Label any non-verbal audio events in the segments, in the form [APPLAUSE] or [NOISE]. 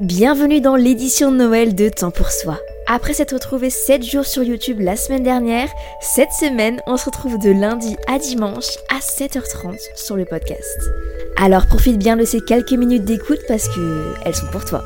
Bienvenue dans l'édition de Noël de Temps pour Soi. Après s'être retrouvé 7 jours sur YouTube la semaine dernière, cette semaine, on se retrouve de lundi à dimanche à 7h30 sur le podcast. Alors profite bien de ces quelques minutes d'écoute parce que elles sont pour toi.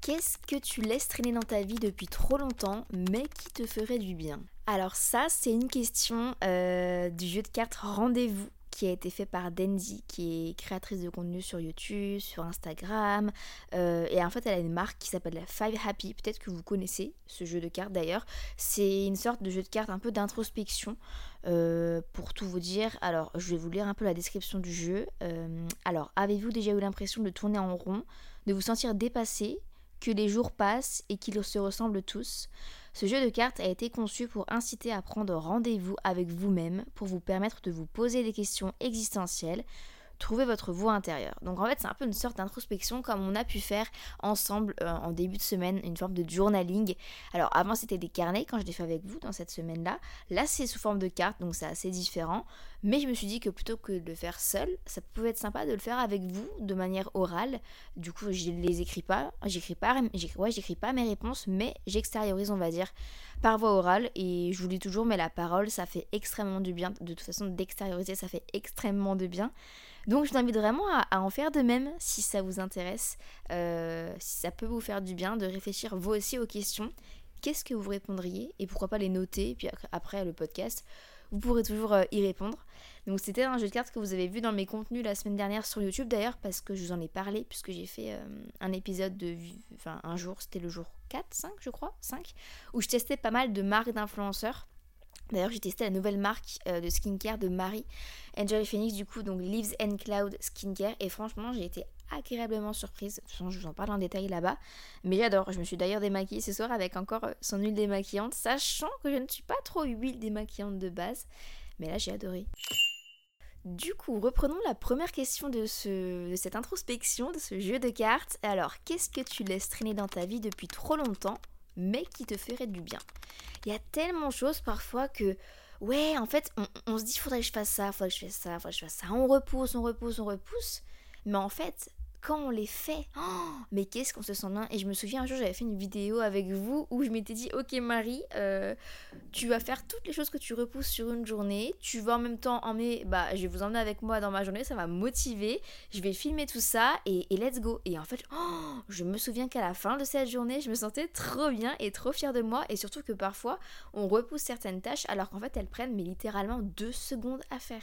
Qu'est-ce que tu laisses traîner dans ta vie depuis trop longtemps mais qui te ferait du bien? Alors ça, c'est une question euh, du jeu de cartes Rendez-vous qui a été fait par Dendy, qui est créatrice de contenu sur YouTube, sur Instagram. Euh, et en fait, elle a une marque qui s'appelle la Five Happy. Peut-être que vous connaissez ce jeu de cartes d'ailleurs. C'est une sorte de jeu de cartes un peu d'introspection. Euh, pour tout vous dire, alors je vais vous lire un peu la description du jeu. Euh, alors, avez-vous déjà eu l'impression de tourner en rond, de vous sentir dépassé, que les jours passent et qu'ils se ressemblent tous? Ce jeu de cartes a été conçu pour inciter à prendre rendez-vous avec vous-même, pour vous permettre de vous poser des questions existentielles, trouver votre voie intérieure. Donc en fait, c'est un peu une sorte d'introspection comme on a pu faire ensemble euh, en début de semaine, une forme de journaling. Alors avant, c'était des carnets quand je l'ai fait avec vous dans cette semaine-là. Là, c'est sous forme de cartes, donc c'est assez différent. Mais je me suis dit que plutôt que de le faire seul, ça pouvait être sympa de le faire avec vous de manière orale. Du coup, je les écris pas, j'écris pas, ouais, j'écris pas mes réponses, mais j'extériorise, on va dire, par voie orale. Et je vous dis toujours, mais la parole, ça fait extrêmement du bien. De toute façon, d'extérioriser, ça fait extrêmement de bien. Donc je vous invite vraiment à, en faire de même si ça vous intéresse, euh, si ça peut vous faire du bien de réfléchir vous aussi aux questions. Qu'est-ce que vous répondriez et pourquoi pas les noter et puis après le podcast vous pourrez toujours euh, y répondre. Donc c'était un jeu de cartes que vous avez vu dans mes contenus la semaine dernière sur YouTube d'ailleurs parce que je vous en ai parlé puisque j'ai fait euh, un épisode de enfin un jour, c'était le jour 4, 5 je crois, 5 où je testais pas mal de marques d'influenceurs D'ailleurs, j'ai testé la nouvelle marque euh, de skincare de Marie, Enjoy Phoenix, du coup, donc Leaves and Cloud Skincare. Et franchement, j'ai été agréablement surprise. De toute façon, je vous en parle en détail là-bas. Mais j'adore. Je me suis d'ailleurs démaquillée ce soir avec encore euh, son huile démaquillante, sachant que je ne suis pas trop huile démaquillante de base. Mais là, j'ai adoré. Du coup, reprenons la première question de, de cette introspection, de ce jeu de cartes. Alors, qu'est-ce que tu laisses traîner dans ta vie depuis trop longtemps, mais qui te ferait du bien il y a tellement de choses parfois que, ouais, en fait, on, se dit, faudrait que je fasse ça, faudrait que je fasse ça, faudrait que je fasse ça. On repousse, on repousse, on repousse. Mais en fait, quand on les fait, oh, mais qu'est-ce qu'on se sent bien. Et je me souviens un jour, j'avais fait une vidéo avec vous où je m'étais dit, ok Marie, euh, tu vas faire toutes les choses que tu repousses sur une journée. Tu vas en même temps emmener, bah, je vais vous emmener avec moi dans ma journée, ça va me motiver. Je vais filmer tout ça et, let's go. Et en fait, oh, je me souviens qu'à la fin de cette journée, je me sentais trop bien et trop fière de moi. Et surtout que parfois, on repousse certaines tâches alors qu'en fait, elles prennent littéralement deux secondes à faire.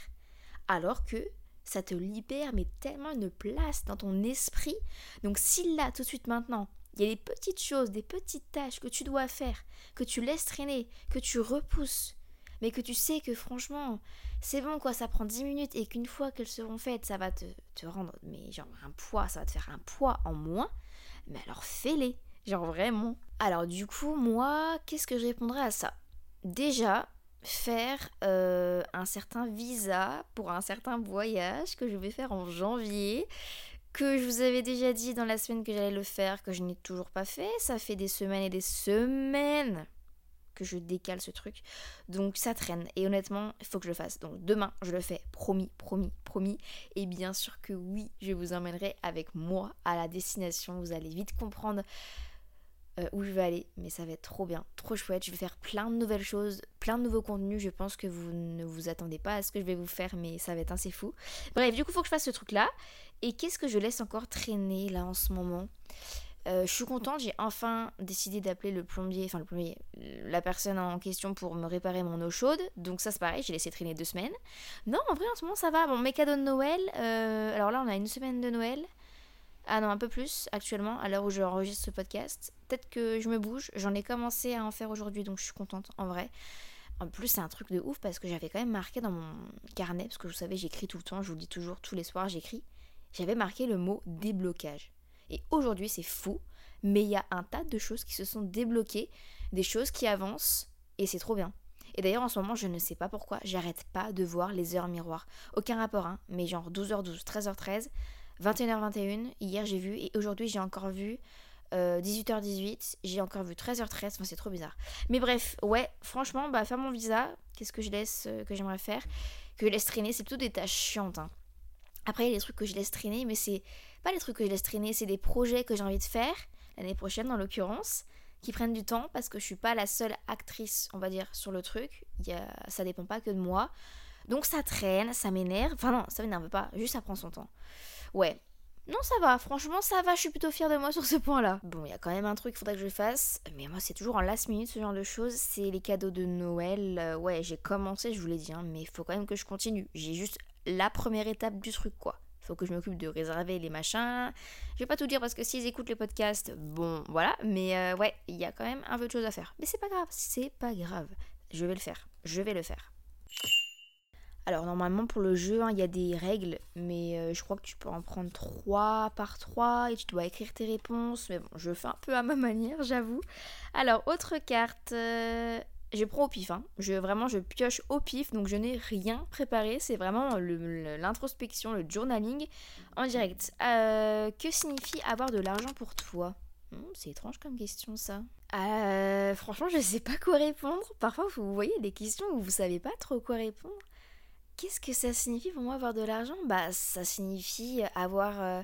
Alors que ça te libère mais tellement une place dans ton esprit. Donc si là, tout de suite maintenant, il y a des petites choses, des petites tâches que tu dois faire, que tu laisses traîner, que tu repousses, mais que tu sais que franchement, c'est bon quoi, ça prend 10 minutes et qu'une fois qu'elles seront faites, ça va te, te rendre, mais genre un poids, ça va te faire un poids en moins, mais alors fais-les, genre vraiment. Alors du coup, moi, qu'est-ce que je répondrais à ça? Déjà, faire euh, un certain visa pour un certain voyage que je vais faire en janvier que je vous avais déjà dit dans la semaine que j'allais le faire, que je n'ai toujours pas fait. Ça fait des semaines et des semaines que je décale ce truc. Donc ça traîne. Et honnêtement, il faut que je le fasse. Donc demain, je le fais. Promis, promis, promis. Et bien sûr que oui, je vous emmènerai avec moi à la destination. Vous allez vite comprendre euh, où je vais aller, mais ça va être trop bien, trop chouette. Je vais faire plein de nouvelles choses, plein de nouveaux contenus. Je pense que vous ne vous attendez pas à ce que je vais vous faire, mais ça va être assez fou. Bref, du coup, faut que je fasse ce truc-là. Et qu'est-ce que je laisse encore traîner là en ce moment? Euh, je suis contente, j'ai enfin décidé d'appeler le plombier, enfin le plombier, la personne en question pour me réparer mon eau chaude. Donc ça c'est pareil, j'ai laissé traîner deux semaines. Non, en vrai en ce moment ça va. Bon, mes cadeaux de Noël, euh, alors là on a une semaine de Noël. Ah non, un peu plus actuellement, à l'heure où je enregistre ce podcast. Peut-être que je me bouge, j'en ai commencé à en faire aujourd'hui, donc je suis contente en vrai. En plus, c'est un truc de ouf parce que j'avais quand même marqué dans mon carnet, parce que vous savez, j'écris tout le temps, je vous le dis toujours, tous les soirs, j'écris. J'avais marqué le mot déblocage. Et aujourd'hui, c'est fou, mais il y a un tas de choses qui se sont débloquées, des choses qui avancent, et c'est trop bien. Et d'ailleurs, en ce moment, je ne sais pas pourquoi, j'arrête pas de voir les heures miroirs. Aucun rapport, hein, mais genre 12h12, 13h13, 21h21, hier j'ai vu, et aujourd'hui j'ai encore vu 18h18, euh, j'ai encore vu 13h13, enfin c'est trop bizarre. Mais bref, ouais, franchement, bah faire mon visa, qu'est-ce que je laisse, euh, que j'aimerais faire, que je laisse traîner, c'est plutôt des tâches chiantes. Hein. Après, il y a des trucs que je laisse traîner, mais c'est pas les trucs que je laisse traîner, c'est des projets que j'ai envie de faire, l'année prochaine en l'occurrence, qui prennent du temps parce que je suis pas la seule actrice, on va dire, sur le truc. Y a, ça dépend pas que de moi. Donc ça traîne, ça m'énerve. Enfin non, ça m'énerve pas, juste ça prend son temps. Ouais. Non, ça va, franchement, ça va, je suis plutôt fière de moi sur ce point-là. Bon, il y a quand même un truc qu'il faudrait que je fasse, mais moi, c'est toujours en last minute ce genre de choses, c'est les cadeaux de Noël. Euh, ouais, j'ai commencé, je vous l'ai dit, hein, mais il faut quand même que je continue. J'ai juste la première étape du truc, quoi faut que je m'occupe de réserver les machins. Je vais pas tout dire parce que s'ils écoutent les podcasts, bon, voilà. Mais euh, ouais, il y a quand même un peu de choses à faire. Mais c'est pas grave, c'est pas grave. Je vais le faire. Je vais le faire. Alors normalement pour le jeu, hein, il y a des règles, mais euh, je crois que tu peux en prendre 3 par 3 et tu dois écrire tes réponses. Mais bon, je fais un peu à ma manière, j'avoue. Alors, autre carte. Euh, je prends au pif, hein. je, vraiment je pioche au pif, donc je n'ai rien préparé, c'est vraiment l'introspection, le, journaling en direct. Euh, que signifie avoir de l'argent pour toi? Hmm, C'est étrange comme question ça. Franchement, je ne sais pas quoi répondre. Parfois, vous voyez des questions où vous savez pas trop quoi répondre. Qu'est-ce que ça signifie pour moi avoir de l'argent? Bah, ça signifie avoir euh,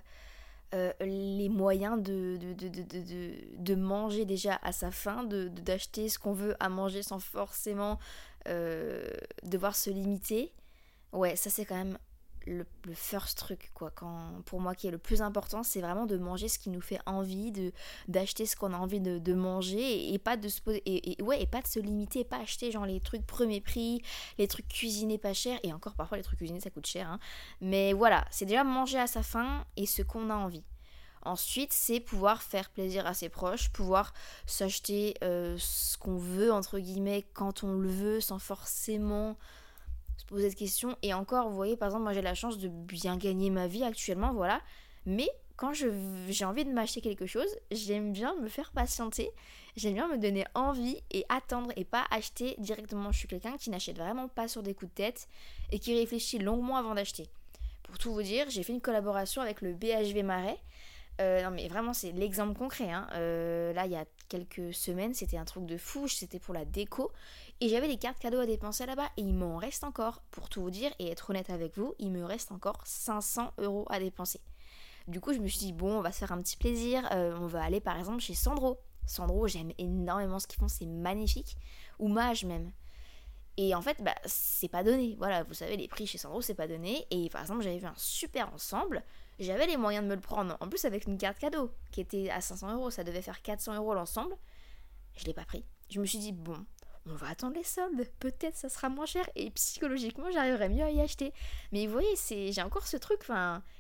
euh, les moyens de, de, manger déjà à sa faim, d'acheter ce qu'on veut à manger sans forcément euh, devoir se limiter. Ouais, ça c'est quand même le, first truc, quoi. Quand, pour moi, qui est le plus important, c'est vraiment de manger ce qui nous fait envie, de d'acheter ce qu'on a envie de, manger et, pas de se et, ouais, et pas de se limiter, pas acheter genre les trucs premier prix, les trucs cuisinés pas chers, et encore parfois les trucs cuisinés ça coûte cher, hein. Mais voilà, c'est déjà manger à sa faim et ce qu'on a envie. Ensuite, c'est pouvoir faire plaisir à ses proches, pouvoir s'acheter euh, ce qu'on veut, entre guillemets, quand on le veut, sans forcément poser cette question. Et encore, vous voyez, par exemple, moi j'ai la chance de bien gagner ma vie actuellement, voilà. Mais quand j'ai envie de m'acheter quelque chose, j'aime bien me faire patienter, j'aime bien me donner envie et attendre et pas acheter directement. Je suis quelqu'un qui n'achète vraiment pas sur des coups de tête et qui réfléchit longuement avant d'acheter. Pour tout vous dire, j'ai fait une collaboration avec le BHV Marais. Euh, non mais vraiment c'est l'exemple concret. Hein. Euh, là il y a quelques semaines c'était un truc de fou, c'était pour la déco et j'avais des cartes cadeaux à dépenser là-bas et il m'en reste encore, pour tout vous dire et être honnête avec vous, il me reste encore 500 euros à dépenser. Du coup, je me suis dit, bon, on va se faire un petit plaisir, euh, on va aller par exemple chez Sandro. Sandro, j'aime énormément ce qu'ils font, c'est magnifique. Ou Mage même. Et en fait, bah, c'est pas donné. Voilà, vous savez, les prix chez Sandro, c'est pas donné. Et par exemple, j'avais vu un super ensemble. J'avais les moyens de me le prendre. En plus, avec une carte cadeau qui était à 500 euros. Ça devait faire 400 euros l'ensemble. Je l'ai pas pris. Je me suis dit, bon, on va attendre les soldes, peut-être ça sera moins cher et psychologiquement j'arriverai mieux à y acheter. Mais vous voyez, j'ai encore ce truc,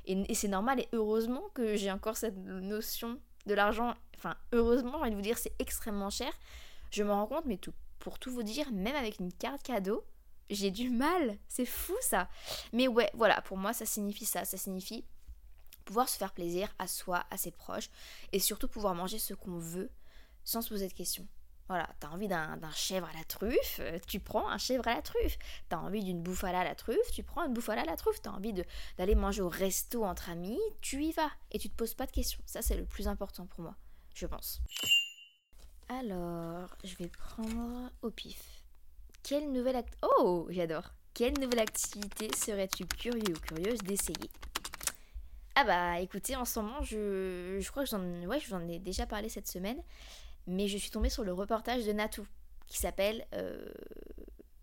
et, c'est normal et heureusement que j'ai encore cette notion de l'argent, enfin, heureusement, j'ai envie de vous dire, c'est extrêmement cher. Je me rends compte, mais pour tout vous dire, même avec une carte cadeau, j'ai du mal, c'est fou ça. Mais ouais, voilà, pour moi ça signifie ça, ça signifie pouvoir se faire plaisir à soi, à ses proches, et surtout pouvoir manger ce qu'on veut sans se poser de questions. Voilà, t'as envie d'un chèvre à la truffe, euh, tu prends un chèvre à la truffe. T'as envie d'une bouffala à la truffe, tu prends une bouffala à la truffe. T'as envie d'aller manger au resto entre amis, tu y vas. Et tu te poses pas de questions. Ça, c'est le plus important pour moi, je pense. Alors, je vais prendre au pif. Quelle nouvelle activité... Oh, j'adore. Quelle nouvelle activité serais-tu curieux ou curieuse d'essayer? Ah bah, écoutez, en ce moment, je, je crois que j'en ouais, je vous en ai déjà parlé cette semaine. Mais je suis tombée sur le reportage de Natou qui s'appelle euh,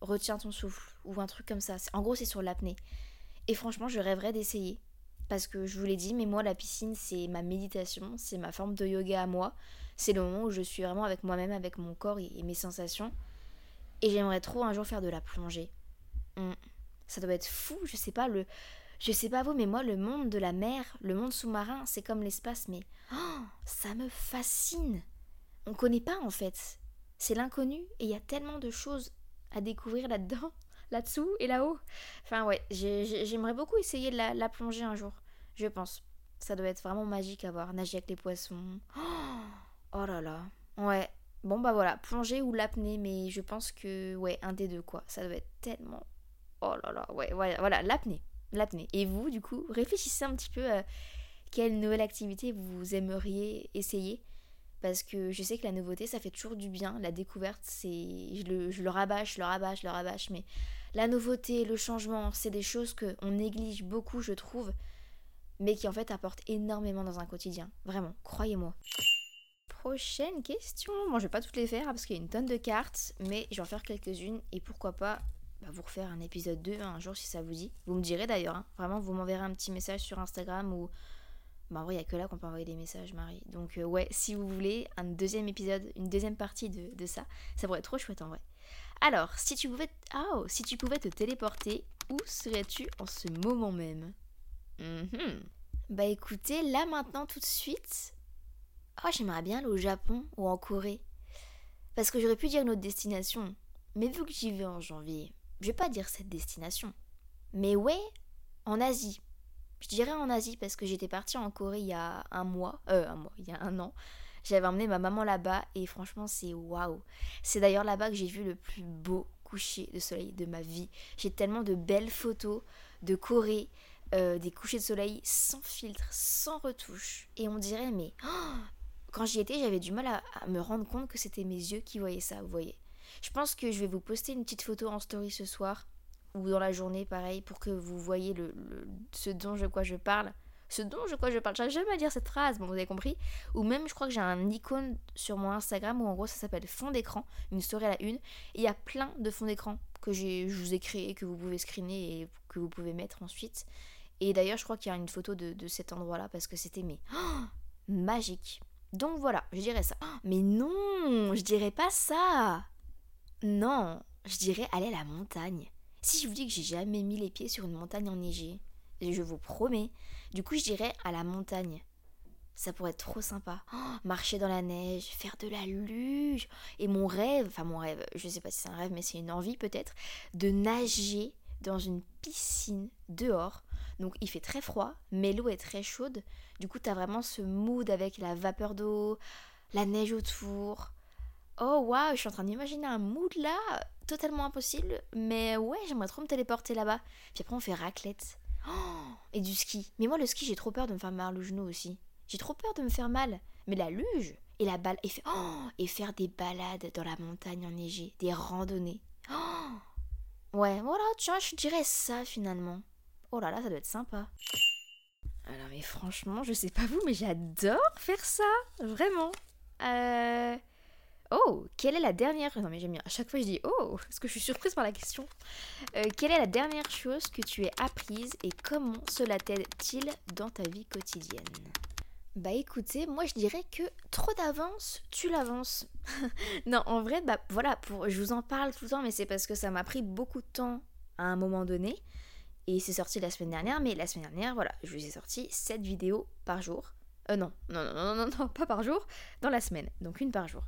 Retiens ton souffle ou un truc comme ça. En gros, c'est sur l'apnée. Et franchement, je rêverais d'essayer. Parce que je vous l'ai dit, mais moi, la piscine, c'est ma méditation, c'est ma forme de yoga à moi. C'est le moment où je suis vraiment avec moi-même, avec mon corps et, mes sensations. Et j'aimerais trop un jour faire de la plongée. Hum. Ça doit être fou, je sais pas, le. Je sais pas vous, mais moi, le monde de la mer, le monde sous-marin, c'est comme l'espace, mais. Oh, ça me fascine! On connaît pas en fait. C'est l'inconnu et il y a tellement de choses à découvrir là-dedans, [LAUGHS] là-dessous et là-haut. Enfin ouais, j'aimerais beaucoup essayer de la, plonger un jour, je pense. Ça doit être vraiment magique à voir, nager avec les poissons. [GASPS] Oh là là. Ouais. Bon bah voilà, plonger ou l'apnée, mais je pense que ouais, un des deux quoi. Ça doit être tellement. Oh là là, ouais, voilà, voilà l'apnée. L'apnée. Et vous, du coup, réfléchissez un petit peu à quelle nouvelle activité vous aimeriez essayer parce que je sais que la nouveauté ça fait toujours du bien, la découverte c'est je le, rabâche, je le rabâche, je le rabâche, mais la nouveauté, le changement, c'est des choses que on néglige beaucoup je trouve, mais qui en fait apportent énormément dans un quotidien, vraiment, croyez-moi. Prochaine question, bon je vais pas toutes les faire parce qu'il y a une tonne de cartes, mais je vais en faire quelques-unes et pourquoi pas bah, vous refaire un épisode 2 un jour si ça vous dit. Vous me direz d'ailleurs, hein. vraiment vous m'enverrez un petit message sur Instagram ou bah en vrai, il n'y a que là qu'on peut envoyer des messages, Marie. Donc euh, ouais, si vous voulez un deuxième épisode, une deuxième partie de, ça, ça pourrait être trop chouette en vrai. Alors, si tu pouvais, oh, si tu pouvais te téléporter, où serais-tu en ce moment même? Mm-hmm. Bah écoutez, là maintenant tout de suite, oh, j'aimerais bien aller au Japon ou en Corée. Parce que j'aurais pu dire une autre destination. Mais vu que j'y vais en janvier, je vais pas dire cette destination. Mais ouais, en Asie. Je dirais en Asie parce que j'étais partie en Corée il y a un mois, euh, un mois, il y a un an. J'avais emmené ma maman là-bas et franchement c'est waouh. C'est d'ailleurs là-bas que j'ai vu le plus beau coucher de soleil de ma vie. J'ai tellement de belles photos de Corée, euh, des couchers de soleil sans filtre, sans retouche. Et on dirait mais quand j'y étais j'avais du mal à me rendre compte que c'était mes yeux qui voyaient ça, vous voyez. Je pense que je vais vous poster une petite photo en story ce soir ou dans la journée, pareil, pour que vous voyez le, ce dont je quoi je parle. Ce dont je quoi je parle. J'arrive jamais à dire cette phrase, bon, vous avez compris. Ou même, je crois que j'ai un icône sur mon Instagram où en gros ça s'appelle fond d'écran, une story à la une. il y a plein de fonds d'écran que je vous ai créé, que vous pouvez screener et que vous pouvez mettre ensuite. Et d'ailleurs, je crois qu'il y a une photo de, cet endroit-là parce que c'était mais magique. Donc voilà, je dirais ça. mais non, je dirais pas ça. Non, je dirais aller à la montagne. Si je vous dis que j'ai jamais mis les pieds sur une montagne enneigée, je vous promets, du coup je dirais à la montagne. Ça pourrait être trop sympa. Oh, marcher dans la neige, faire de la luge. Et mon rêve, enfin mon rêve, je sais pas si c'est un rêve, mais c'est une envie peut-être, de nager dans une piscine dehors. Donc il fait très froid, mais l'eau est très chaude. Du coup, tu as vraiment ce mood avec la vapeur d'eau, la neige autour. Oh waouh, je suis en train d'imaginer un mood là totalement impossible, mais ouais, j'aimerais trop me téléporter là-bas. Puis après, on fait raclette. Oh, et du ski. Mais moi, le ski, j'ai trop peur de me faire mal au genou aussi. J'ai trop peur de me faire mal. Mais la luge et la balle et, oh, et faire des balades dans la montagne enneigée, des randonnées. Oh, ouais, voilà, tiens, je dirais ça finalement. Oh là là, ça doit être sympa. Alors, mais franchement, je sais pas vous, mais j'adore faire ça, vraiment. Euh. Oh, quelle est la dernière... Non mais j'aime bien, à chaque fois je dis oh, parce que je suis surprise par la question. Euh, quelle est la dernière chose que tu aies apprise et comment cela t'aide-t-il dans ta vie quotidienne? Bah écoutez, moi je dirais que trop d'avance, tu l'avances. [LAUGHS] non, en vrai, bah voilà, pour, je vous en parle tout le temps, mais c'est parce que ça m'a pris beaucoup de temps à un moment donné. Et c'est sorti la semaine dernière, mais la semaine dernière, voilà, je vous ai sorti 7 vidéos par jour. Euh non, non, non, non, non, non, pas par jour, dans la semaine, donc une par jour.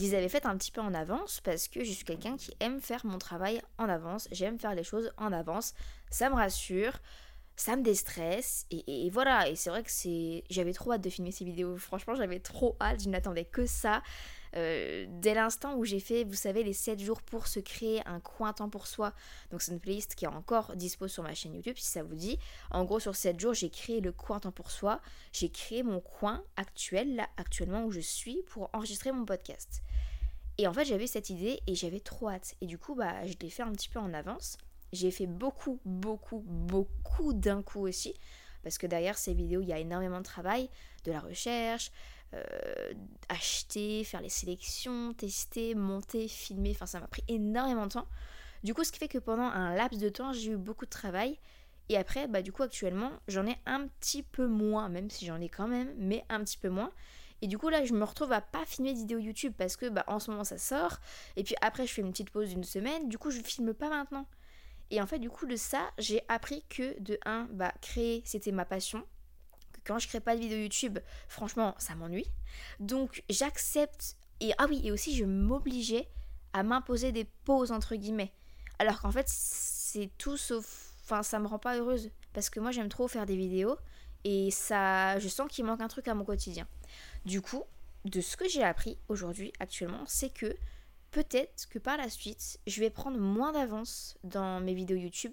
Je avais faites un petit peu en avance parce que je suis quelqu'un qui aime faire mon travail en avance, j'aime faire les choses en avance, ça me rassure, ça me déstresse et, voilà. Et c'est vrai que c'est j'avais trop hâte de filmer ces vidéos. Franchement j'avais trop hâte je n'attendais que ça euh, dès l'instant où j'ai fait, vous savez, les 7 jours pour se créer un coin temps pour soi. Donc c'est une playlist qui est encore dispo sur ma chaîne YouTube si ça vous dit. En gros, sur 7 jours, j'ai créé le coin temps pour soi. J'ai créé mon coin actuel, là, actuellement où je suis, pour enregistrer mon podcast. Et en fait, j'avais cette idée et j'avais trop hâte. Et du coup, bah, je l'ai fait un petit peu en avance. J'ai fait beaucoup, beaucoup, beaucoup d'un coup aussi. Parce que derrière ces vidéos, il y a énormément de travail, de la recherche, euh, acheter, faire les sélections, tester, monter, filmer. Enfin, ça m'a pris énormément de temps. Du coup, ce qui fait que pendant un laps de temps, j'ai eu beaucoup de travail. Et après, bah, du coup, actuellement, j'en ai un petit peu moins, même si j'en ai quand même, mais un petit peu moins. Et du coup, là, je me retrouve à pas filmer de vidéos YouTube parce que bah, en ce moment, ça sort. Et puis après, je fais une petite pause d'une semaine. Du coup, je filme pas maintenant. Et en fait, du coup, de ça, j'ai appris que de 1, bah, créer, c'était ma passion. Quand je crée pas de vidéo YouTube, franchement, ça m'ennuie. Donc, j'accepte. Et ah oui, et aussi, je m'obligeais à m'imposer des pauses, entre guillemets. Alors qu'en fait, c'est tout sauf. Enfin, ça me rend pas heureuse. Parce que moi, j'aime trop faire des vidéos. Et ça, je sens qu'il manque un truc à mon quotidien. Du coup, de ce que j'ai appris aujourd'hui, actuellement, c'est que peut-être que par la suite, je vais prendre moins d'avance dans mes vidéos YouTube.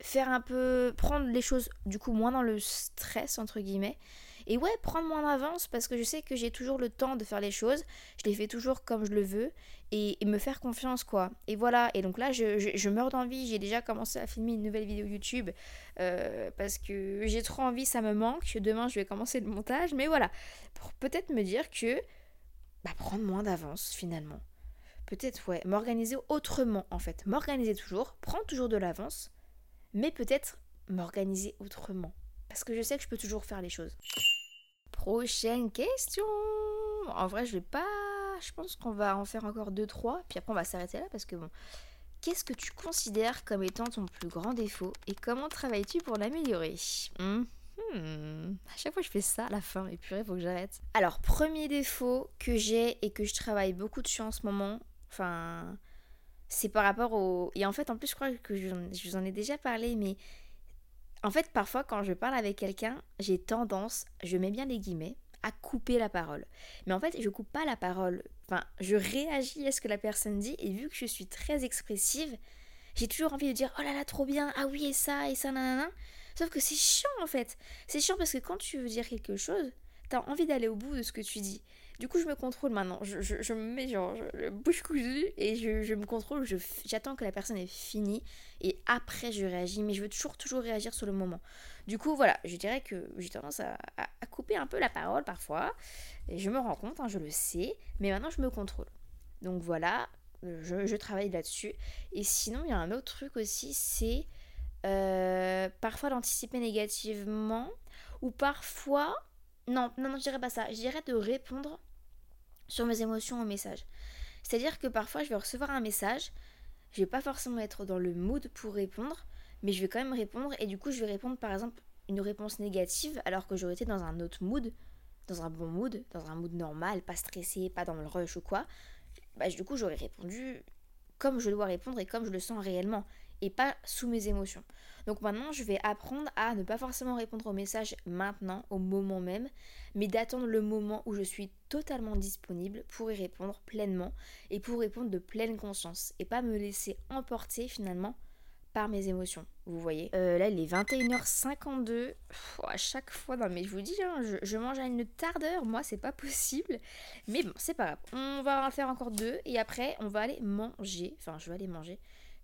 Faire un peu. prendre les choses du coup moins dans le stress, entre guillemets. Et ouais, prendre moins d'avance parce que je sais que j'ai toujours le temps de faire les choses. Je les fais toujours comme je le veux. Et, me faire confiance, quoi. Et voilà. Et donc là, je, meurs d'envie. J'ai déjà commencé à filmer une nouvelle vidéo YouTube. Euh, parce que j'ai trop envie, ça me manque. Demain, je vais commencer le montage. Mais voilà. Pour peut-être me dire que bah, prendre moins d'avance finalement. Peut-être, ouais, m'organiser autrement en fait. M'organiser toujours, prendre toujours de l'avance, mais peut-être m'organiser autrement. Parce que je sais que je peux toujours faire les choses. Prochaine question En vrai, je vais pas. Je pense qu'on va en faire encore deux, trois, puis après on va s'arrêter là parce que bon. Qu'est-ce que tu considères comme étant ton plus grand défaut et comment travailles-tu pour l'améliorer? Hmm, à chaque fois je fais ça à la fin, et purée, faut que j'arrête. Alors, premier défaut que j'ai et que je travaille beaucoup dessus en ce moment, enfin, c'est par rapport au. Et en fait, en plus, je crois que je, vous en ai déjà parlé, mais en fait, parfois, quand je parle avec quelqu'un, j'ai tendance, je mets bien les guillemets, à couper la parole. Mais en fait, je coupe pas la parole. Enfin, je réagis à ce que la personne dit, et vu que je suis très expressive, j'ai toujours envie de dire oh là là, trop bien, ah oui, et ça, et ça, nanana. Sauf que c'est chiant en fait. C'est chiant parce que quand tu veux dire quelque chose, t'as envie d'aller au bout de ce que tu dis. Du coup, je me contrôle maintenant. Je, me mets genre bouche cousue et je, me contrôle. J'attends que la personne ait fini et après je réagis. Mais je veux toujours, toujours réagir sur le moment. Du coup, voilà, je dirais que j'ai tendance à, couper un peu la parole parfois. Et je me rends compte, hein, je le sais. Mais maintenant, je me contrôle. Donc voilà, je, je travaille là-dessus. Et sinon, il y a un autre truc aussi, c'est euh, parfois d'anticiper négativement, ou parfois... Non, non, non, je dirais pas ça. Je dirais de répondre sur mes émotions aux messages. C'est-à-dire que parfois, je vais recevoir un message, je vais pas forcément être dans le mood pour répondre, mais je vais quand même répondre, et du coup, je vais répondre par exemple une réponse négative, alors que j'aurais été dans un autre mood, dans un bon mood, dans un mood normal, pas stressé, pas dans le rush ou quoi. Bah, du coup, j'aurais répondu comme je dois répondre et comme je le sens réellement et pas sous mes émotions. Donc maintenant, je vais apprendre à ne pas forcément répondre aux messages maintenant, au moment même, mais d'attendre le moment où je suis totalement disponible pour y répondre pleinement et pour répondre de pleine conscience et pas me laisser emporter finalement par mes émotions. Vous voyez? Euh, Là, il est 21h52. à chaque fois, non mais je vous dis, hein, je, mange à une tardeur. Moi, c'est pas possible. Mais bon, c'est pas grave. On va en faire encore deux et après, on va aller manger. Enfin, je vais aller manger.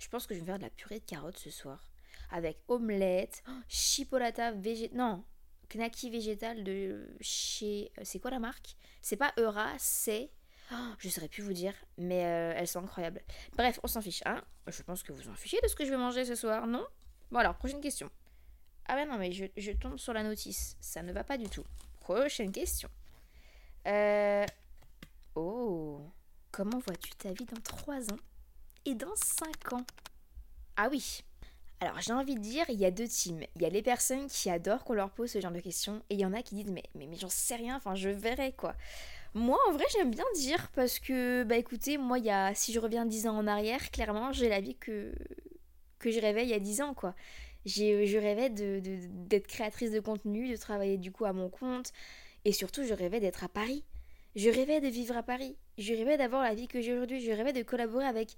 Je pense que je vais faire de la purée de carottes ce soir. Avec omelette, oh, chipolata végétal. Non, knacky végétal de chez. Euh, c'est quoi la marque? C'est pas Eura, c'est. Je oh, je saurais plus vous dire, mais euh, elles sont incroyables. Bref, on s'en fiche. Hein je pense que vous en fichez de ce que je vais manger ce soir, non? Bon alors, prochaine question. Ah ben non, mais je, je, tombe sur la notice. Ça ne va pas du tout. Prochaine question. Euh... Oh. Comment vois-tu ta vie dans 3 ans? Et dans 5 ans. Ah oui. Alors j'ai envie de dire, il y a deux teams. Il y a les personnes qui adorent qu'on leur pose ce genre de questions et il y en a qui disent mais, mais, mais j'en sais rien, enfin je verrai quoi. Moi en vrai j'aime bien dire parce que bah écoutez, moi y a, si je reviens 10 ans en arrière, clairement j'ai la vie que, je rêvais il y a 10 ans quoi. Je rêvais d'être créatrice de contenu, de travailler du coup à mon compte et surtout je rêvais d'être à Paris. Je rêvais de vivre à Paris. Je rêvais d'avoir la vie que j'ai aujourd'hui. Je rêvais de collaborer avec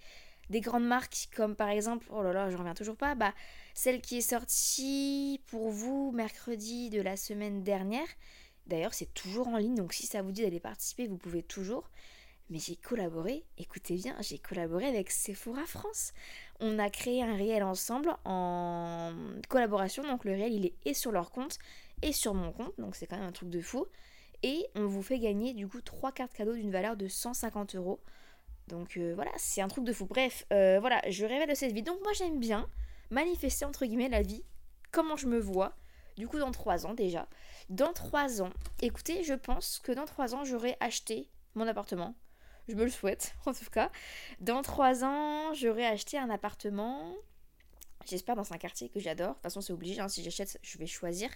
des grandes marques comme par exemple, oh là là, je reviens toujours pas, bah, celle qui est sortie pour vous mercredi de la semaine dernière. D'ailleurs, c'est toujours en ligne, donc si ça vous dit d'aller participer, vous pouvez toujours. mais j'ai collaboré, écoutez bien, j'ai collaboré avec Sephora France. On a créé un réel ensemble en collaboration, donc le réel il est et sur leur compte et sur mon compte, donc c'est quand même un truc de fou. Et on vous fait gagner du coup trois cartes cadeaux d'une valeur de 150 euros. Donc euh, voilà, c'est un truc de fou. Bref, euh, voilà, je révèle de cette vie. Donc moi j'aime bien manifester entre guillemets la vie, comment je me vois. Du coup dans trois ans déjà. Dans trois ans, écoutez, je pense que dans trois ans j'aurai acheté mon appartement. Je me le souhaite [LAUGHS] en tout cas. Dans trois ans, j'aurai acheté un appartement. J'espère dans un quartier que j'adore. De toute façon c'est obligé, hein. si j'achète je vais choisir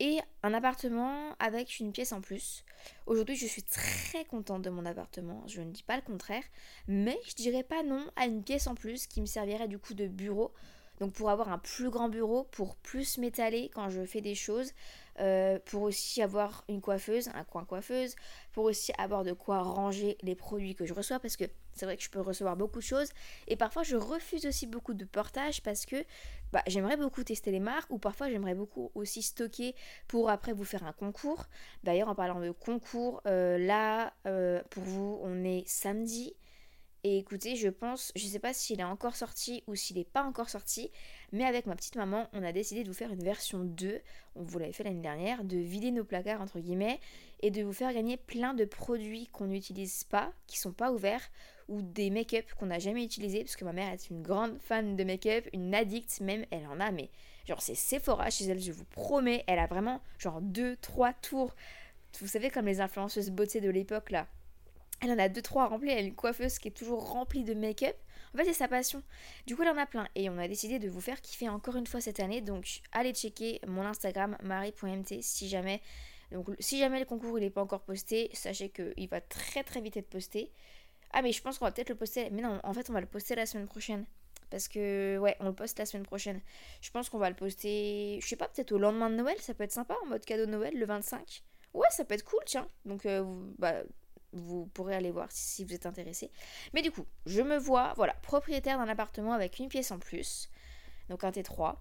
et un appartement avec une pièce en plus. Aujourd'hui, je suis très contente de mon appartement, je ne dis pas le contraire, mais je dirais pas non à une pièce en plus qui me servirait du coup de bureau. Donc pour avoir un plus grand bureau, pour plus m'étaler quand je fais des choses, euh, pour aussi avoir une coiffeuse, un coin coiffeuse, pour aussi avoir de quoi ranger les produits que je reçois parce que c'est vrai que je peux recevoir beaucoup de choses. Et parfois je refuse aussi beaucoup de portage parce que bah, j'aimerais beaucoup tester les marques ou parfois j'aimerais beaucoup aussi stocker pour après vous faire un concours. D'ailleurs en parlant de concours, euh, là euh, pour vous on est samedi. Et écoutez, je pense, je sais pas s'il est encore sorti ou s'il n'est pas encore sorti, mais avec ma petite maman, on a décidé de vous faire une version 2, on vous l'avait fait l'année dernière, de vider nos placards entre guillemets et de vous faire gagner plein de produits qu'on n'utilise pas, qui sont pas ouverts, ou des make-up qu'on n'a jamais utilisés, parce que ma mère est une grande fan de make-up, une addict même, elle en a, mais genre c'est Sephora chez elle, je vous promets, elle a vraiment genre 2-3 tours. Vous savez, comme les influenceuses beauté de l'époque là, elle en a deux trois remplis, elle a une coiffeuse qui est toujours remplie de make-up. En fait, c'est sa passion. Du coup, elle en a plein. Et on a décidé de vous faire kiffer encore une fois cette année. Donc, allez checker mon Instagram, marie.mt, si jamais. Si jamais le concours il n'est pas encore posté, sachez qu'il va très très vite être posté. Ah, mais je pense qu'on va peut-être le poster. Mais non, en fait, on va le poster la semaine prochaine. Parce que, ouais, on le poste la semaine prochaine. Je pense qu'on va le poster, je sais pas, peut-être au lendemain de Noël. Ça peut être sympa en mode cadeau de Noël, le 25. Ouais, ça peut être cool, tiens. Donc, euh, bah, vous pourrez aller voir si, vous êtes intéressé. Mais du coup, je me vois, voilà, propriétaire d'un appartement avec une pièce en plus, donc un T3.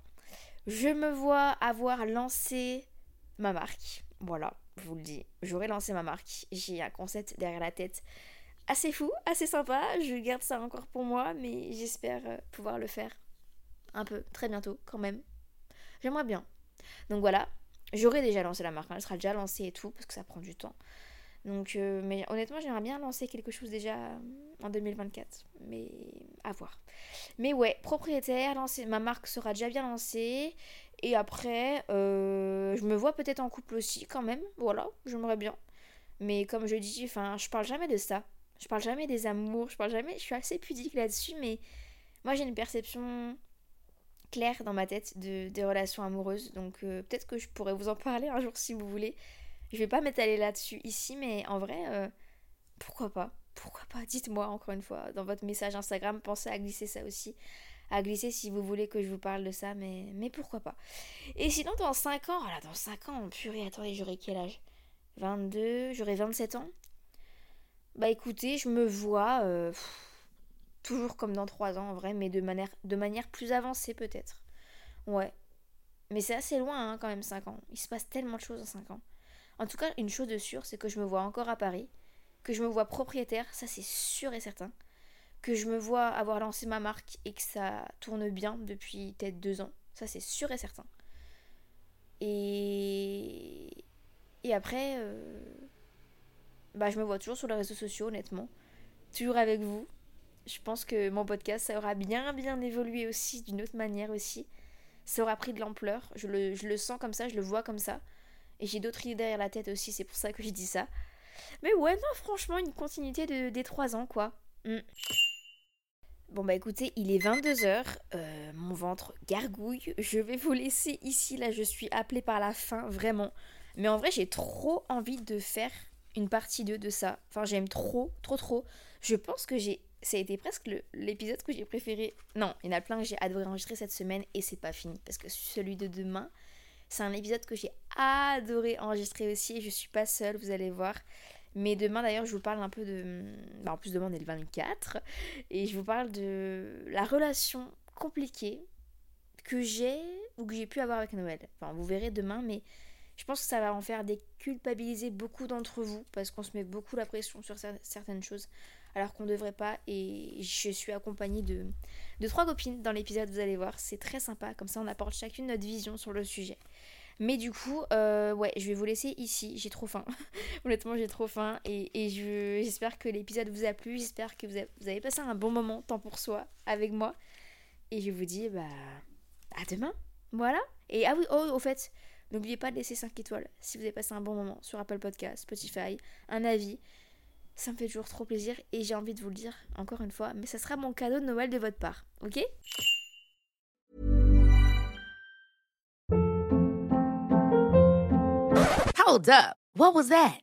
Je me vois avoir lancé ma marque, voilà, je vous le dis, j'aurais lancé ma marque. J'ai un concept derrière la tête assez fou, assez sympa. Je garde ça encore pour moi, mais j'espère euh, pouvoir le faire un peu très bientôt quand même. J'aimerais bien. Donc voilà, j'aurais déjà lancé la marque, hein. elle sera déjà lancée et tout, parce que ça prend du temps. Donc, euh, mais honnêtement, j'aimerais bien lancer quelque chose déjà en 2024. Mais à voir. Mais ouais, propriétaire, ma marque sera déjà bien lancée. Et après, euh, je me vois peut-être en couple aussi quand même. Voilà, j'aimerais bien. Mais comme je dis, enfin, je parle jamais de ça. Je parle jamais des amours, je parle jamais. Je suis assez pudique là-dessus, mais moi j'ai une perception claire dans ma tête de, des relations amoureuses. Donc euh, peut-être que je pourrais vous en parler un jour si vous voulez. Je vais pas m'étaler là-dessus ici, mais en vrai, euh, pourquoi pas? Pourquoi pas? Dites-moi encore une fois dans votre message Instagram, pensez à glisser ça aussi. À glisser si vous voulez que je vous parle de ça, mais, pourquoi pas? Et sinon, dans 5 ans, voilà, dans 5 ans, purée, attendez, j'aurai quel âge? 22, j'aurai 27 ans Bah écoutez, je me vois euh, toujours comme dans 3 ans en vrai, mais de manière, de manière plus avancée peut-être. Ouais. Mais c'est assez loin hein, quand même 5 ans. Il se passe tellement de choses en 5 ans. En tout cas, une chose de sûre, c'est que je me vois encore à Paris, que je me vois propriétaire, ça c'est sûr et certain, que je me vois avoir lancé ma marque et que ça tourne bien depuis peut-être deux ans, ça c'est sûr et certain. Et, et après, euh, bah, je me vois toujours sur les réseaux sociaux, honnêtement, toujours avec vous. Je pense que mon podcast, ça aura bien bien évolué aussi, d'une autre manière aussi. Ça aura pris de l'ampleur, je le, sens comme ça, je le vois comme ça. Et j'ai d'autres idées derrière la tête aussi, c'est pour ça que je dis ça. Mais ouais, non, franchement, une continuité de, des 3 ans, quoi. Mm. Bon bah écoutez, il est 22h, euh, mon ventre gargouille, je vais vous laisser ici, là je suis appelée par la faim, vraiment. Mais en vrai j'ai trop envie de faire une partie 2 de ça, enfin j'aime trop, trop, trop. Je pense que j'ai... Ça a été presque l'épisode que j'ai préféré. Non, il y en a plein que j'ai adoré enregistrer cette semaine et c'est pas fini, parce que celui de demain, c'est un épisode que j'ai adoré enregistrer aussi. Je suis pas seule, vous allez voir. Mais demain d'ailleurs, je vous parle un peu de. Bah, en plus, demain on est le 24. Et je vous parle de la relation compliquée que j'ai ou que j'ai pu avoir avec Noël. Enfin, vous verrez demain, mais Je pense que ça va en faire déculpabiliser beaucoup d'entre vous parce qu'on se met beaucoup la pression sur certaines choses alors qu'on ne devrait pas. Et je suis accompagnée de, trois copines dans l'épisode, vous allez voir, c'est très sympa. Comme ça, on apporte chacune notre vision sur le sujet. Mais du coup, euh, ouais, je vais vous laisser ici. J'ai trop faim. [LAUGHS] Honnêtement, j'ai trop faim. Et, j'espère que l'épisode vous a plu. J'espère que vous, vous, avez passé un bon moment, temps pour soi, avec moi. Et je vous dis, bah, à demain. Voilà. Et ah oui, oh, au fait, n'oubliez pas de laisser 5 étoiles si vous avez passé un bon moment sur Apple Podcast, Spotify, un avis. Ça me fait toujours trop plaisir et j'ai envie de vous le dire encore une fois, mais ça sera mon cadeau de Noël de votre part, ok? Hold up?